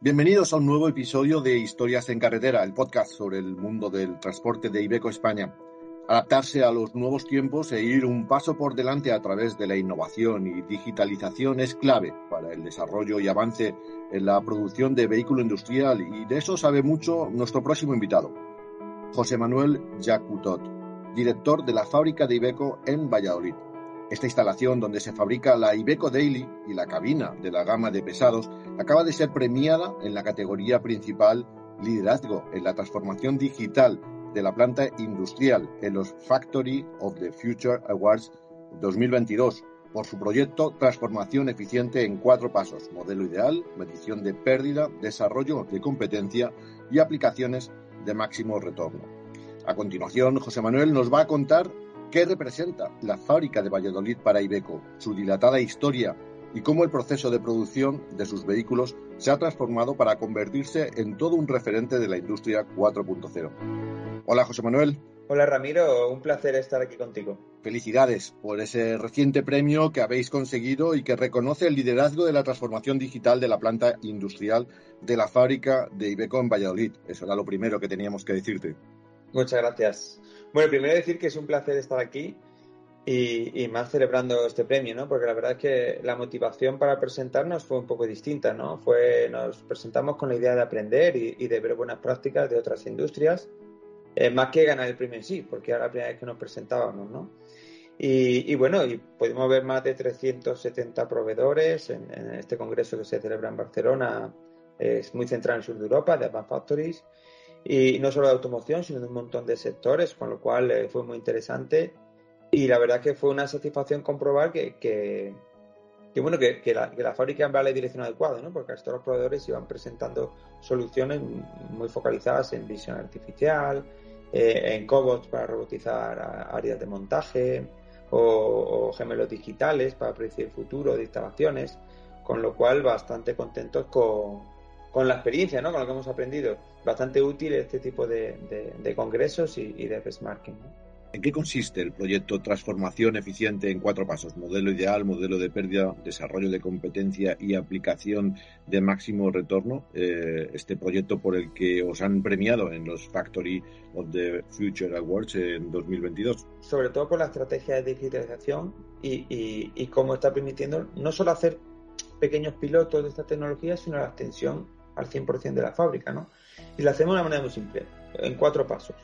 Bienvenidos a un nuevo episodio de Historias en Carretera, el podcast sobre el mundo del transporte de Ibeco España. Adaptarse a los nuevos tiempos e ir un paso por delante a través de la innovación y digitalización es clave para el desarrollo y avance en la producción de vehículo industrial y de eso sabe mucho nuestro próximo invitado, José Manuel Jacutot, director de la fábrica de Ibeco en Valladolid. Esta instalación donde se fabrica la Ibeco Daily y la cabina de la gama de pesados acaba de ser premiada en la categoría principal Liderazgo en la transformación digital de la planta industrial en los Factory of the Future Awards 2022 por su proyecto Transformación Eficiente en cuatro pasos, modelo ideal, medición de pérdida, desarrollo de competencia y aplicaciones de máximo retorno. A continuación, José Manuel nos va a contar qué representa la fábrica de Valladolid para Ibeco, su dilatada historia y cómo el proceso de producción de sus vehículos se ha transformado para convertirse en todo un referente de la industria 4.0. Hola José Manuel. Hola Ramiro, un placer estar aquí contigo. Felicidades por ese reciente premio que habéis conseguido y que reconoce el liderazgo de la transformación digital de la planta industrial de la fábrica de Ibeco en Valladolid. Eso era lo primero que teníamos que decirte. Muchas gracias. Bueno, primero decir que es un placer estar aquí y, y, más celebrando este premio, ¿no? Porque la verdad es que la motivación para presentarnos fue un poco distinta, ¿no? Fue, nos presentamos con la idea de aprender y, y de ver buenas prácticas de otras industrias, eh, más que ganar el premio en sí, porque era la primera vez que nos presentábamos, ¿no? Y, y bueno, y pudimos ver más de 370 proveedores en, en, este congreso que se celebra en Barcelona, es muy centrado en el sur de Europa, de Advanced Factories, y no solo de automoción, sino de un montón de sectores, con lo cual eh, fue muy interesante y la verdad que fue una satisfacción comprobar que, que, bueno, que, la, fábrica va en la dirección adecuada, ¿no? Porque los proveedores iban presentando soluciones muy focalizadas en visión artificial, eh, en cobots para robotizar áreas de montaje o, o, gemelos digitales para predecir el futuro de instalaciones, con lo cual bastante contentos con, con la experiencia, ¿no? Con lo que hemos aprendido. Bastante útil este tipo de, de, de congresos y, y de benchmarking, ¿no? ¿En qué consiste el proyecto Transformación Eficiente en cuatro pasos? Modelo ideal, modelo de pérdida, desarrollo de competencia y aplicación de máximo retorno. Eh, este proyecto por el que os han premiado en los Factory of the Future Awards en 2022. Sobre todo por la estrategia de digitalización y, y, y cómo está permitiendo no solo hacer pequeños pilotos de esta tecnología, sino la extensión al 100% de la fábrica. ¿no? Y lo hacemos de una manera muy simple, en cuatro pasos.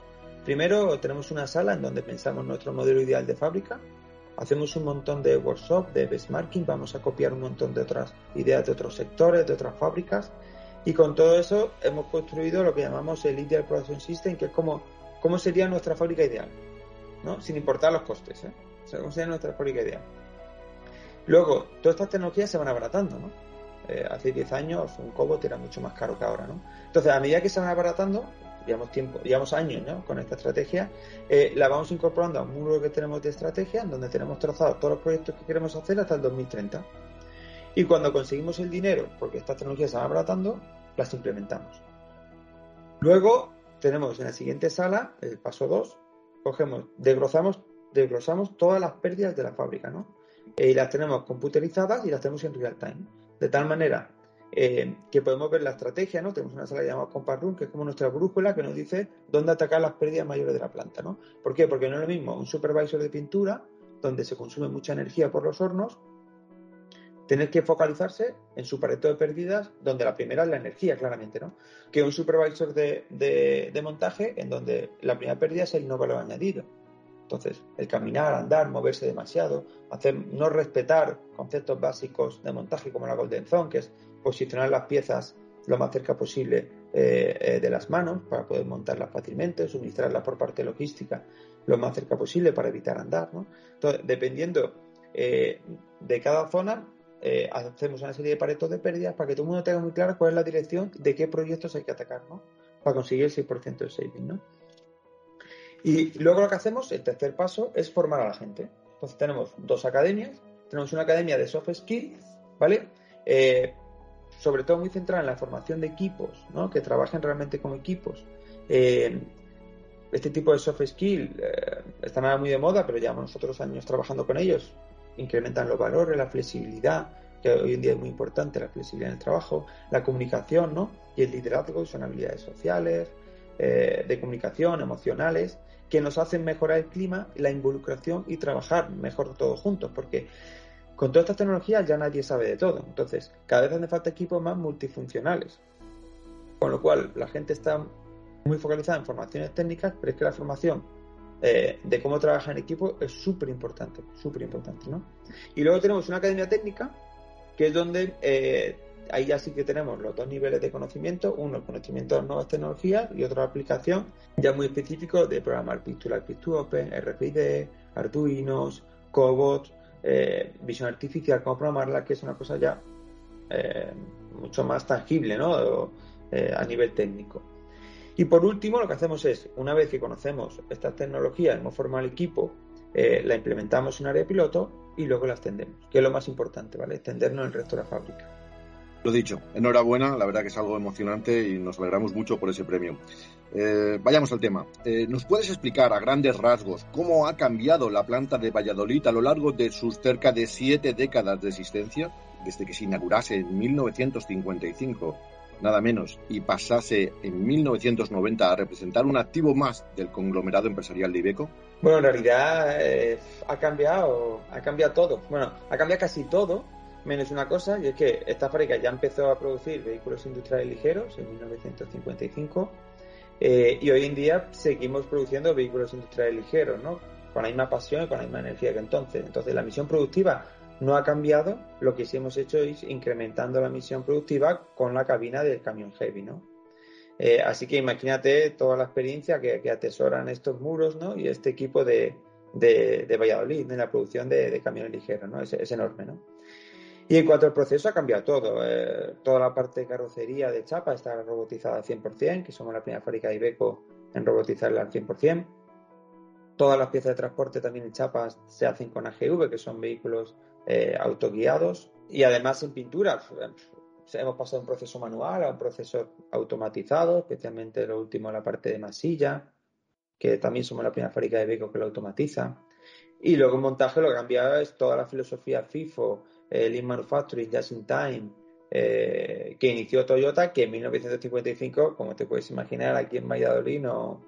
Primero tenemos una sala en donde pensamos nuestro modelo ideal de fábrica, hacemos un montón de workshops, de benchmarking, vamos a copiar un montón de otras ideas de otros sectores, de otras fábricas y con todo eso hemos construido lo que llamamos el Ideal Production System, que es como cómo sería nuestra fábrica ideal, ¿no? sin importar los costes, ¿eh? o sea, cómo sería nuestra fábrica ideal. Luego, todas estas tecnologías se van abaratando, ¿no? Eh, hace 10 años un cobot era mucho más caro que ahora, ¿no? Entonces, a medida que se van abaratando, llevamos tiempo, llevamos años ¿no? con esta estrategia, eh, la vamos incorporando a un muro que tenemos de estrategia, en donde tenemos trazados todos los proyectos que queremos hacer hasta el 2030. Y cuando conseguimos el dinero, porque estas tecnologías se van abaratando, las implementamos. Luego tenemos en la siguiente sala, el paso 2, cogemos, desglosamos, desglosamos todas las pérdidas de la fábrica, ¿no? Eh, y las tenemos computerizadas y las tenemos en real time. De tal manera eh, que podemos ver la estrategia, ¿no? Tenemos una sala llamada Compass Room, que es como nuestra brújula que nos dice dónde atacar las pérdidas mayores de la planta, ¿no? ¿Por qué? Porque no es lo mismo un supervisor de pintura, donde se consume mucha energía por los hornos, tener que focalizarse en su pareto de pérdidas, donde la primera es la energía, claramente, ¿no? Que un supervisor de, de, de montaje, en donde la primera pérdida es el no valor añadido. Entonces, el caminar, andar, moverse demasiado, hacer, no respetar conceptos básicos de montaje como la Golden Zone, que es posicionar las piezas lo más cerca posible eh, eh, de las manos para poder montarlas fácilmente, suministrarlas por parte logística lo más cerca posible para evitar andar. ¿no? Entonces, dependiendo eh, de cada zona, hacemos una serie de paretos de pérdidas para que todo el mundo tenga muy claro cuál es la dirección de qué proyectos hay que atacar, ¿no? Para conseguir el 6% de saving, ¿no? Y luego lo que hacemos, el tercer paso, es formar a la gente. Entonces tenemos dos academias. Tenemos una academia de soft skills, ¿vale? Eh, sobre todo muy centrada en la formación de equipos, ¿no? Que trabajen realmente como equipos. Eh, este tipo de soft skill eh, están muy de moda, pero llevamos nosotros años trabajando con ellos. Incrementan los valores, la flexibilidad, que hoy en día es muy importante, la flexibilidad en el trabajo, la comunicación, ¿no? Y el liderazgo, son habilidades sociales, eh, de comunicación, emocionales, que nos hacen mejorar el clima, la involucración y trabajar mejor todos juntos, porque con todas estas tecnologías ya nadie sabe de todo. Entonces, cada vez hace falta equipos más multifuncionales. Con lo cual, la gente está muy focalizada en formaciones técnicas, pero es que la formación eh, de cómo trabaja en equipo es súper importante, súper importante, ¿no? Y luego tenemos una academia técnica, que es donde eh, ahí ya sí que tenemos los dos niveles de conocimiento, uno el conocimiento de las nuevas tecnologías y otra aplicación ya muy específico de programar Picture to Open, RFID, Arduinos, Cobots, eh, visión artificial, cómo programarla, que es una cosa ya mucho más tangible, ¿no? a nivel técnico. Y por último, lo que hacemos es, una vez que conocemos estas tecnologías, hemos formado el equipo, eh, la implementamos en un área piloto y luego la extendemos, que es lo más importante, ¿vale? Extendernos en el resto de la fábrica. Lo dicho, enhorabuena, la verdad que es algo emocionante y nos alegramos mucho por ese premio. Eh, vayamos al tema. Eh, ¿Nos puedes explicar a grandes rasgos cómo ha cambiado la planta de Valladolid a lo largo de sus cerca de siete décadas de existencia, desde que se inaugurase en 1955 nada menos, y pasase en 1990 a representar un activo más del conglomerado empresarial de Ibeco? Bueno, en realidad eh, ha cambiado, ha cambiado todo. Bueno, ha cambiado casi todo, menos una cosa, y es que esta fábrica ya empezó a producir vehículos industriales ligeros en 1955 eh, y hoy en día seguimos produciendo vehículos industriales ligeros, ¿no? Con la misma pasión y con la misma energía que entonces. Entonces la misión productiva no ha cambiado, lo que sí hemos hecho es incrementando la misión productiva con la cabina del camión heavy, ¿no? Eh, así que imagínate toda la experiencia que, atesoran estos muros, ¿no? Y este equipo de, de, Valladolid, en la producción de, camiones ligeros, ¿no? Es, enorme, ¿no? Y en cuanto al proceso, ha cambiado todo. Eh, toda la parte de carrocería de chapa está robotizada al 100%, que somos la primera fábrica de Ibeco en robotizarla al 100%. Todas las piezas de transporte también en chapas se hacen con AGV, que son vehículos eh, autoguiados y además en pintura pues, hemos pasado de un proceso manual a un proceso automatizado, especialmente lo último la parte de masilla, que también somos la primera fábrica de Beco que lo automatiza. Y luego en montaje lo que ha cambiado es toda la filosofía FIFO, el Lean Manufacturing, Just in Time, eh, que inició Toyota, que en 1955, como te puedes imaginar, aquí en Valladolid no,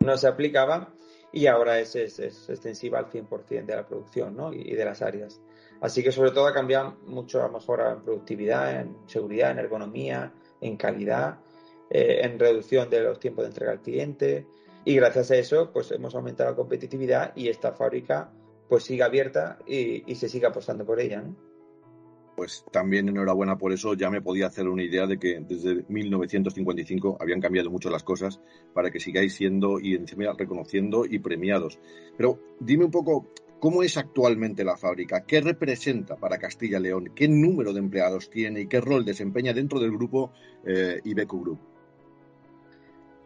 no se aplicaba y ahora es, es, extensiva al 100% de la producción ¿no? y de las áreas. Así que sobre todo ha cambiado mucho a mejora en productividad, en seguridad, en ergonomía, en calidad, eh, en reducción de los tiempos de entrega al cliente. Y gracias a eso, pues hemos aumentado la competitividad y esta fábrica pues sigue abierta y, se sigue apostando por ella. Pues también enhorabuena por eso, ya me podía hacer una idea de que desde 1955 habían cambiado mucho las cosas para que sigáis siendo y encima reconociendo y premiados. Pero dime un poco, ¿Cómo es actualmente la fábrica? ¿Qué representa para Castilla León? ¿Qué número de empleados tiene y qué rol desempeña dentro del grupo eh, Group?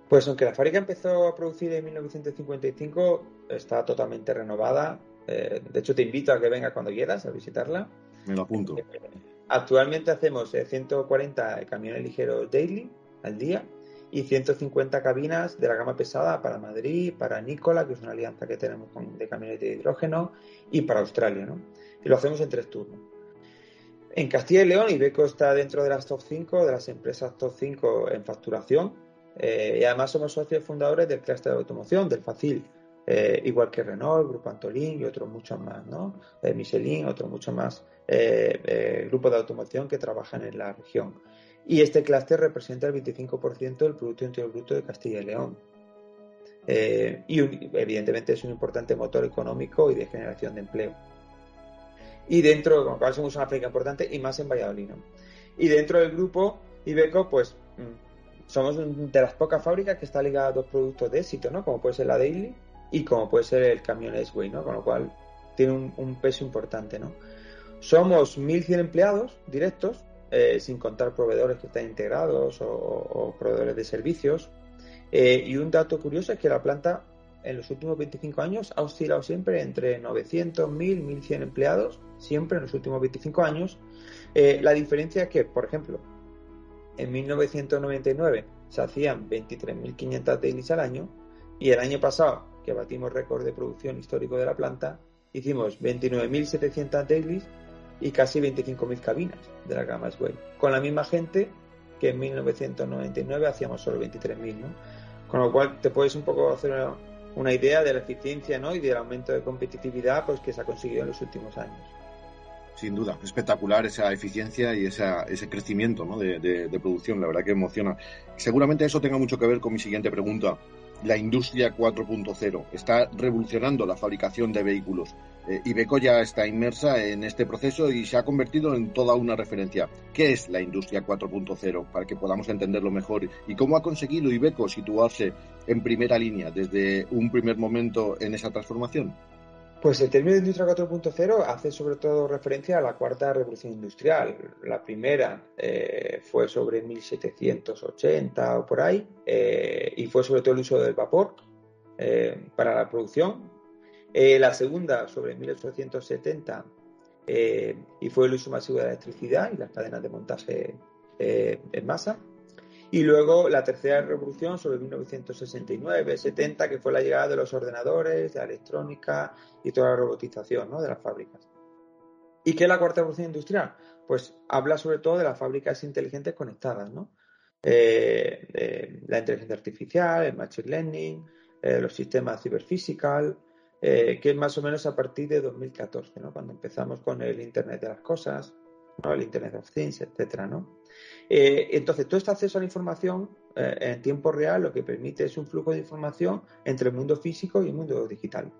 Pues aunque la fábrica empezó a producir en 1955, está totalmente renovada. Eh, de hecho, te invito a que vengas cuando quieras a visitarla. Me lo apunto. Actualmente hacemos 140 eh, camiones ligeros daily al día y 150 cabinas de la gama pesada para Madrid, para Nicola, que es una alianza que tenemos con, de camiones de hidrógeno, y para Australia, ¿no? Y lo hacemos en tres turnos. En Castilla y León, Ibeco está dentro de las top 5, de las empresas top 5 en facturación, eh, y además somos socios fundadores del clúster de automoción, del Facil, eh, igual que Renault, Grupo Antolín y otros muchos más, ¿no? Eh, Michelin, otros muchos más grupos de automoción que trabajan en la región y este clúster representa el 25% del Producto Interior Bruto de Castilla y León. Eh, y evidentemente es un importante motor económico y de generación de empleo. Y dentro, con lo cual somos una fábrica importante y más en Valladolid. Y dentro del grupo Ibeco, pues mm, somos de las pocas fábricas que está ligada a dos productos de éxito, ¿no? Como puede ser la Daily y como puede ser el camión S-Way, ¿no? Con lo cual tiene un, un peso importante, ¿no? Somos 1.100 empleados directos, eh, sin contar proveedores que están integrados o, o proveedores de servicios. Eh, y un dato curioso es que la planta en los últimos 25 años ha oscilado siempre entre 900, 1000, 1100 empleados, siempre en los últimos 25 años. Eh, la diferencia es que, por ejemplo, en 1999 se hacían 23.500 dailies al año y el año pasado, que batimos récord de producción histórico de la planta, hicimos 29.700 dailies y casi 25.000 cabinas de la gama Sway, con la misma gente que en 1999 hacíamos solo 23.000, ¿no? Con lo cual te puedes un poco hacer una, una idea de la eficiencia ¿no? y del aumento de competitividad pues, que se ha conseguido en los últimos años. Sin duda, espectacular esa eficiencia y esa, ese crecimiento ¿no? de, de, de, producción, la verdad que emociona. Seguramente eso tenga mucho que ver con mi siguiente pregunta. La industria 4.0 está revolucionando la fabricación de vehículos. Eh, Ibeco ya está inmersa en este proceso y se ha convertido en toda una referencia. ¿Qué es la industria 4.0? Para que podamos entenderlo mejor. ¿Y cómo ha conseguido Ibeco situarse en primera línea desde un primer momento en esa transformación? Pues el término de industria 4.0 hace sobre todo referencia a la cuarta revolución industrial. La primera eh, fue sobre 1780 o por ahí eh, y fue sobre todo el uso del vapor eh, para la producción. La segunda sobre 1870 y fue el uso masivo de la electricidad y las cadenas de montaje en masa. Y luego la tercera revolución sobre 1969-70, que fue la llegada de los ordenadores, de la electrónica y toda la robotización ¿no? de las fábricas. ¿Y qué es la cuarta revolución industrial? Pues habla sobre todo de las fábricas inteligentes conectadas, ¿no? Eh, eh, la inteligencia artificial, el machine learning, eh, los sistemas ciberphysical, que es más o menos a partir de 2014, ¿no? cuando empezamos con el Internet de las Cosas, el Internet of Things, etcétera, ¿no? Eh, entonces, todo este acceso a la información eh, en tiempo real lo que permite es un flujo de información entre el mundo físico y el mundo digital.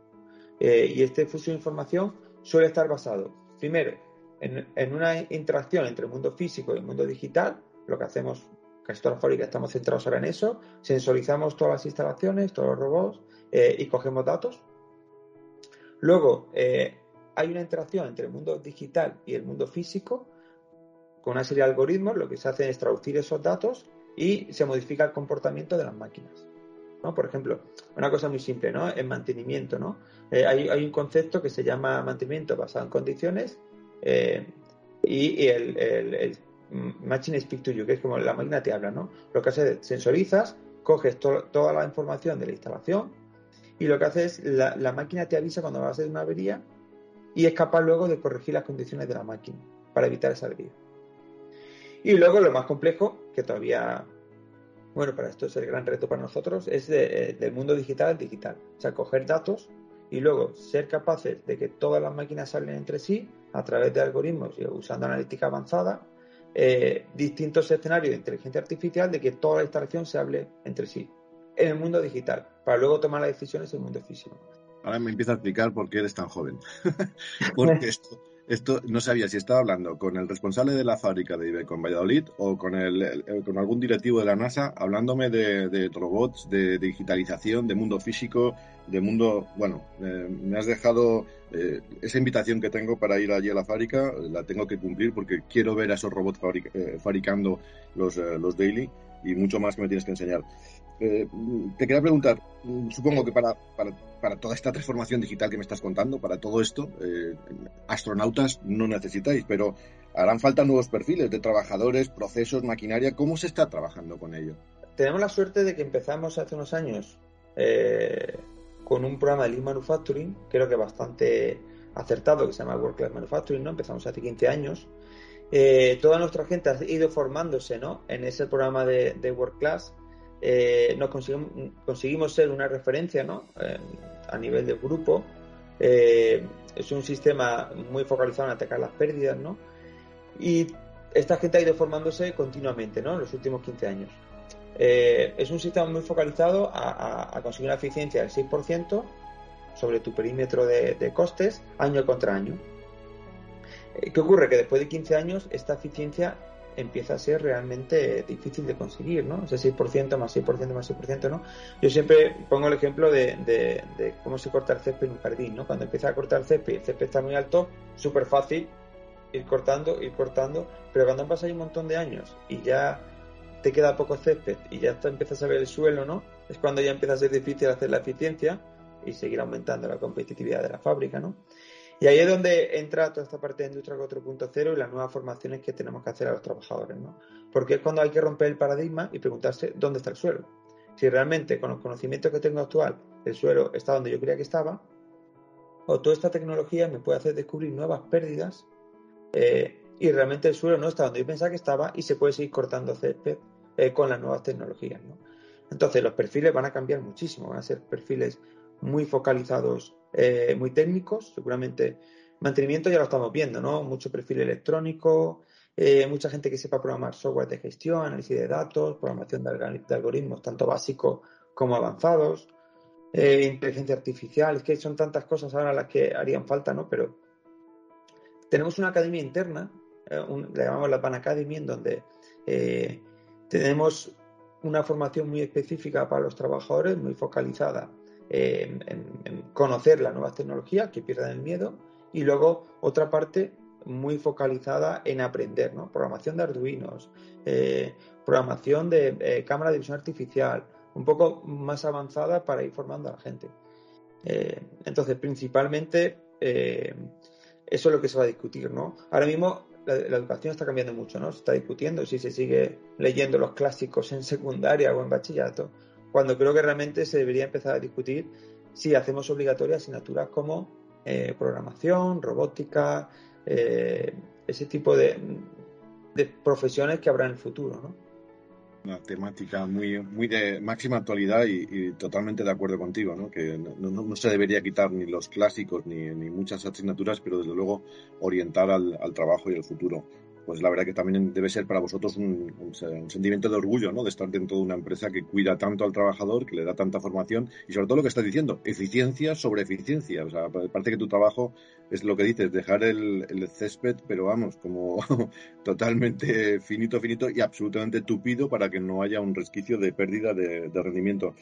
Eh, y este flujo de información suele estar basado, primero, en, en, una interacción entre el mundo físico y el mundo digital, lo que hacemos, casi las fábricas estamos centrados ahora en eso, sensorizamos todas las instalaciones, todos los robots y cogemos datos. Luego, hay una interacción entre el mundo digital y el mundo físico, con una serie de algoritmos lo que se hace es traducir esos datos y se modifica el comportamiento de las máquinas. ¿no? Por ejemplo, una cosa muy simple, ¿no? En mantenimiento, ¿no? Eh, hay, hay, un concepto que se llama mantenimiento basado en condiciones eh, y, y el, el, el, Machine Speak to You, que es como la máquina te habla, ¿no? Lo que hace es sensorizas, coges to toda la información de la instalación y lo que hace es la, la máquina te avisa cuando va a ser una avería y es capaz luego de corregir las condiciones de la máquina para evitar esa avería. Y luego lo más complejo, que todavía, bueno, para esto es el gran reto para nosotros, es de, del mundo digital al digital. O sea, coger datos y luego ser capaces de que todas las máquinas hablen entre sí a través de algoritmos y usando analítica avanzada, eh, distintos escenarios de inteligencia artificial de que toda la instalación se hable entre sí en el mundo digital, para luego tomar las decisiones en el mundo físico. Ahora me empieza a explicar por qué eres tan joven. Porque esto, esto no sabía si estaba hablando con el responsable de la fábrica de Ibeco en Valladolid o con, el, el, con algún directivo de la NASA hablándome de, de robots, de, de, digitalización, de mundo físico, de mundo... Bueno, eh, me has dejado eh, esa invitación que tengo para ir allí a la fábrica, la tengo que cumplir porque quiero ver a esos robots fabric, eh, fabricando los, los daily y mucho más que me tienes que enseñar. Eh, te quería preguntar, supongo que para, para, para, toda esta transformación digital que me estás contando, para todo esto, eh, astronautas no necesitáis, pero harán falta nuevos perfiles de trabajadores, procesos, maquinaria. ¿Cómo se está trabajando con ello? Tenemos la suerte de que empezamos hace unos años eh, con un programa de Lean Manufacturing, creo que bastante acertado, que se llama World Class Manufacturing, ¿no? Empezamos hace 15 años. Eh, toda nuestra gente ha ido formándose ¿no? en ese programa de, de World Class eh, nos conseguimos, conseguimos, ser una referencia ¿no? a nivel de grupo. Eh, es un sistema muy focalizado en atacar las pérdidas, ¿no? Y esta gente ha ido formándose continuamente, ¿no? En los últimos 15 años. Eh, es un sistema muy focalizado a, a, conseguir una eficiencia del 6% sobre tu perímetro de, de costes año contra año. ¿Qué ocurre? Que después de 15 años esta eficiencia empieza a ser realmente difícil de conseguir, ¿no? Ese 6% más 6% más 6%, ¿no? Yo siempre pongo el ejemplo de, de, de, cómo se corta el césped en un jardín, ¿no? Cuando empieza a cortar el césped el césped está muy alto, súper fácil ir cortando, ir cortando, pero cuando han pasado un montón de años y ya te queda poco césped y ya está, empiezas a ver el suelo, ¿no? Es cuando ya empieza a ser difícil hacer la eficiencia y seguir aumentando la competitividad de la fábrica, ¿no? Y ahí es donde entra toda esta parte de industria 4.0 y las nuevas formaciones que tenemos que hacer a los trabajadores, ¿no? Porque es cuando hay que romper el paradigma y preguntarse dónde está el suelo. Si realmente con los conocimientos que tengo actual el suelo está donde yo creía que estaba, o toda esta tecnología me puede hacer descubrir nuevas pérdidas eh, y realmente el suelo no está donde yo pensaba que estaba y se puede seguir cortando césped eh, con las nuevas tecnologías. ¿no? Entonces los perfiles van a cambiar muchísimo, van a ser perfiles muy focalizados, eh, muy técnicos, seguramente mantenimiento ya lo estamos viendo, ¿no? Mucho perfil electrónico, mucha gente que sepa programar software de gestión, análisis de datos, programación de, algoritmos, tanto básicos como avanzados, inteligencia artificial, es que son tantas cosas ahora las que harían falta, ¿no? Pero tenemos una academia interna, eh, le llamamos la Pan Academy, en donde eh, tenemos una formación muy específica para los trabajadores, muy focalizada en, conocer las nuevas tecnologías, que pierdan el miedo, y luego otra parte muy focalizada en aprender, ¿no? Programación de Arduinos, eh, programación de cámara de visión artificial, un poco más avanzada para ir formando a la gente. entonces, principalmente eso es lo que se va a discutir, ¿no? Ahora mismo la, educación está cambiando mucho, ¿no? Se está discutiendo si se sigue leyendo los clásicos en secundaria o en bachillerato, cuando creo que realmente se debería empezar a discutir si hacemos obligatorias asignaturas como eh, programación, robótica, eh, ese tipo de, profesiones que habrá en el futuro, ¿no? una temática muy, muy de máxima actualidad y, totalmente de acuerdo contigo, ¿no? que no, se debería quitar ni los clásicos ni, ni muchas asignaturas, pero desde luego orientar al, al trabajo y al futuro pues la verdad que también debe ser para vosotros un, sentimiento de orgullo, ¿no? De estar dentro de una empresa que cuida tanto al trabajador, que le da tanta formación y sobre todo lo que estás diciendo, eficiencia sobre eficiencia. O sea, parece que tu trabajo es lo que dices, dejar el, césped, pero vamos, como totalmente finito, finito y absolutamente tupido para que no haya un resquicio de pérdida de rendimiento.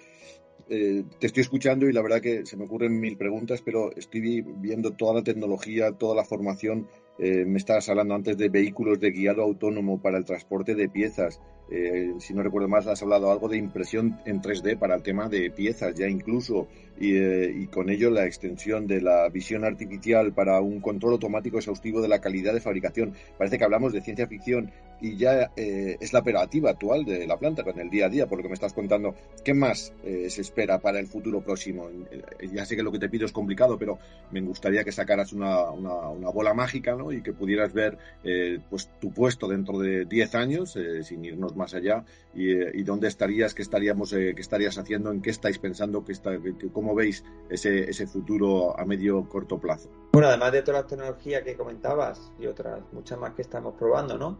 Eh, te estoy escuchando y la verdad que se me ocurren mil preguntas, pero estoy viendo toda la tecnología, toda la formación. Eh, me estabas hablando antes de vehículos de guiado autónomo para el transporte de piezas. Eh, si no recuerdo más, has hablado algo de impresión en 3D para el tema de piezas, ya incluso, y, y, con ello la extensión de la visión artificial para un control automático exhaustivo de la calidad de fabricación. Parece que hablamos de ciencia ficción y ya es la operativa actual de la planta con el día a día, por lo que me estás contando. ¿Qué más se espera? para el futuro próximo? Eh, ya sé que lo que te pido es complicado, pero me gustaría que sacaras una, una, bola mágica ¿no? y que pudieras ver eh, pues tu puesto dentro de 10 años, eh, sin irnos más allá, y, dónde estarías, qué, estaríamos, qué estarías haciendo, en qué estáis pensando, qué está, cómo veis ese, ese futuro a medio corto plazo. Bueno, además de todas las tecnologías que comentabas y otras muchas más que estamos probando, ¿no?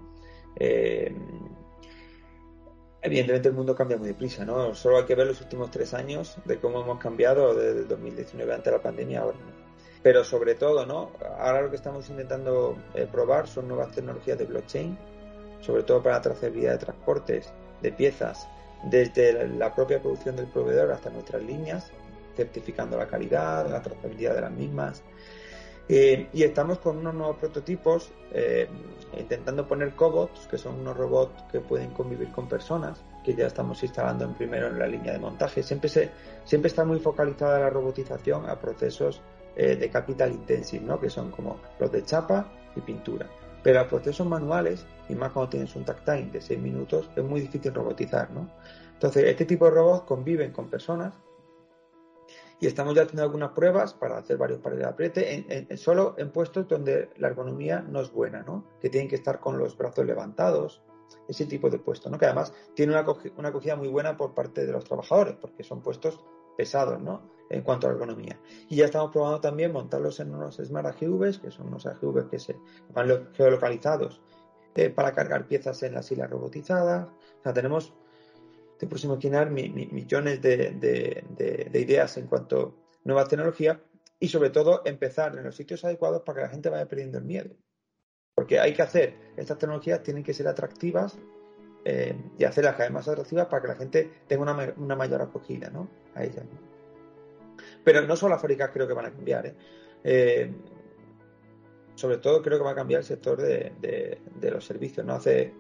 Evidentemente el mundo cambia muy deprisa, ¿no? Solo hay que ver los últimos tres años de cómo hemos cambiado desde el 2019 ante la pandemia ahora. Pero sobre todo, ¿no? Ahora lo que estamos intentando eh, probar son nuevas tecnologías de blockchain, sobre todo para la trazabilidad de transportes, de piezas, desde la propia producción del proveedor hasta nuestras líneas, certificando la calidad, la trazabilidad de las mismas. Eh, y estamos con unos nuevos prototipos eh, intentando poner cobots, que son unos robots que pueden convivir con personas, que ya estamos instalando en primero en la línea de montaje. Siempre, está muy focalizada la robotización a procesos eh, de capital intensive, ¿no? que son como los de chapa y pintura. Pero a procesos manuales, y más cuando tienes un takt time de 6 minutos, es muy difícil robotizar. ¿no? Entonces, este tipo de robots conviven con personas y estamos ya haciendo algunas pruebas para hacer varios pares de apriete, en, solo en puestos donde la ergonomía no es buena, ¿no? que tienen que estar con los brazos levantados, ese tipo de puestos, ¿no? que además tiene una, una acogida muy buena por parte de los trabajadores, porque son puestos pesados ¿no? en cuanto a ergonomía. Y ya estamos probando también montarlos en unos Smart AGVs, que son unos AGVs que se van geolocalizados para cargar piezas en las islas robotizadas. O sea, tenemos este próximo quinar millones de, ideas en cuanto a nuevas tecnologías y sobre todo empezar en los sitios adecuados para que la gente vaya perdiendo el miedo. Porque hay que hacer, estas tecnologías tienen que ser atractivas eh, y hacerlas cada vez más atractivas para que la gente tenga una, mayor acogida ¿no? a ellas. Pero no solo las fábricas creo que van a cambiar. ¿eh? Eh, sobre todo creo que va a cambiar el sector de, de, los servicios. ¿no? Hace,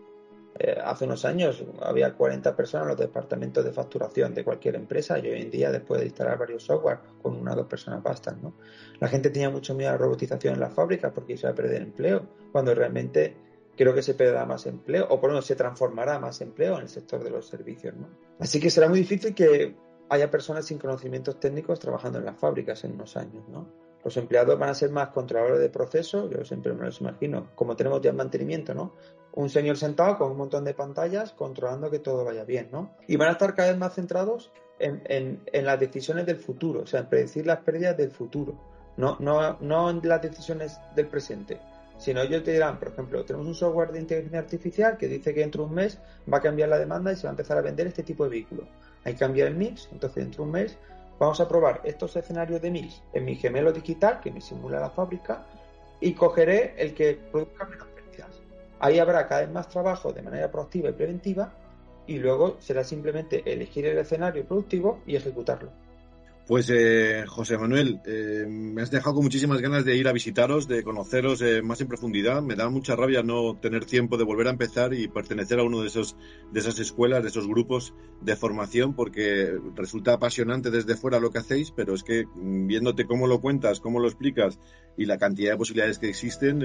eh, hace unos años había 40 personas en los departamentos de facturación de cualquier empresa y hoy en día, después de instalar varios software, con una o dos personas bastan. ¿no? La gente tenía mucho miedo a la robotización en las fábricas porque se iba a perder empleo, cuando realmente creo que se perderá más empleo, o por lo menos se transformará más empleo en el sector de los servicios. ¿no? Así que será muy difícil que haya personas sin conocimientos técnicos trabajando en las fábricas en unos años. ¿no? Los empleados van a ser más controladores de procesos, yo siempre me los imagino, como tenemos ya en mantenimiento, ¿no? Un señor sentado con un montón de pantallas controlando que todo vaya bien, ¿no? Y van a estar cada vez más centrados en, las decisiones del futuro, o sea, en predecir las pérdidas del futuro, no, no, no en las decisiones del presente, sino ellos te dirán, por ejemplo, tenemos un software de inteligencia artificial que dice que dentro de un mes va a cambiar la demanda y se va a empezar a vender este tipo de vehículo. Hay que cambiar el mix, entonces dentro de un mes Vamos a probar estos escenarios de mix en mi gemelo digital que me simula la fábrica y cogeré el que produzca menos pérdidas. Ahí habrá cada vez más trabajo de manera proactiva y preventiva y luego será simplemente elegir el escenario productivo y ejecutarlo. Pues eh, José Manuel, eh, me has dejado con muchísimas ganas de ir a visitaros, de conoceros eh, más en profundidad. Me da mucha rabia no tener tiempo de volver a empezar y pertenecer a uno de esos de esas escuelas, de esos grupos de formación, porque resulta apasionante desde fuera lo que hacéis, pero es que mm, viéndote cómo lo cuentas, cómo lo explicas y la cantidad de posibilidades que existen,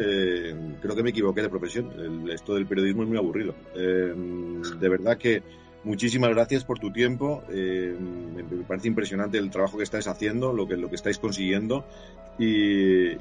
creo que me equivoqué de profesión. esto del periodismo es muy aburrido. de verdad que Muchísimas gracias por tu tiempo. Eh, me, parece impresionante el trabajo que estáis haciendo, lo que, lo que estáis consiguiendo. Y,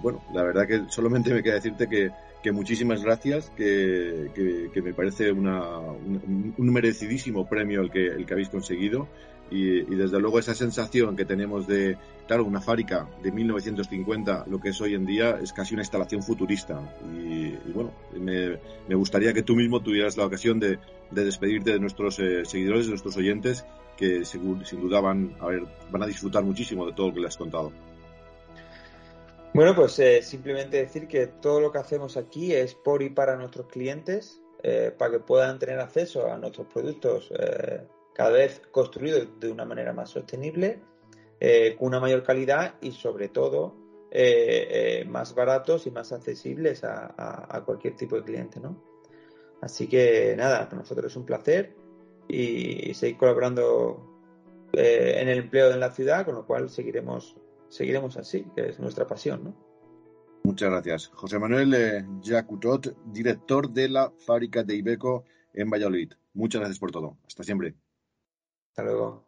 bueno, la verdad que solamente me queda decirte que, muchísimas gracias, que, me parece una, un, merecidísimo premio el que, el que habéis conseguido. Y, desde luego esa sensación que tenemos de, claro, una fábrica de 1950, lo que es hoy en día, es casi una instalación futurista. Y, bueno, me, me, gustaría que tú mismo tuvieras la ocasión de, de despedirte de nuestros eh, seguidores, de nuestros oyentes, que sin duda van a, van a disfrutar muchísimo de todo lo que les has contado. Bueno, pues eh, simplemente decir que todo lo que hacemos aquí es por y para nuestros clientes, eh, para que puedan tener acceso a nuestros productos cada vez construidos de una manera más sostenible, con una mayor calidad y sobre todo más baratos y más accesibles a, cualquier tipo de cliente, ¿no? Así que nada, para nosotros es un placer y seguir colaborando eh, en el empleo en la ciudad, con lo cual seguiremos, seguiremos así, que es nuestra pasión, ¿no? Muchas gracias. José Manuel eh, Jacutot, director de la fábrica de Ibeco en Valladolid. Muchas gracias por todo. Hasta siempre. Hasta luego.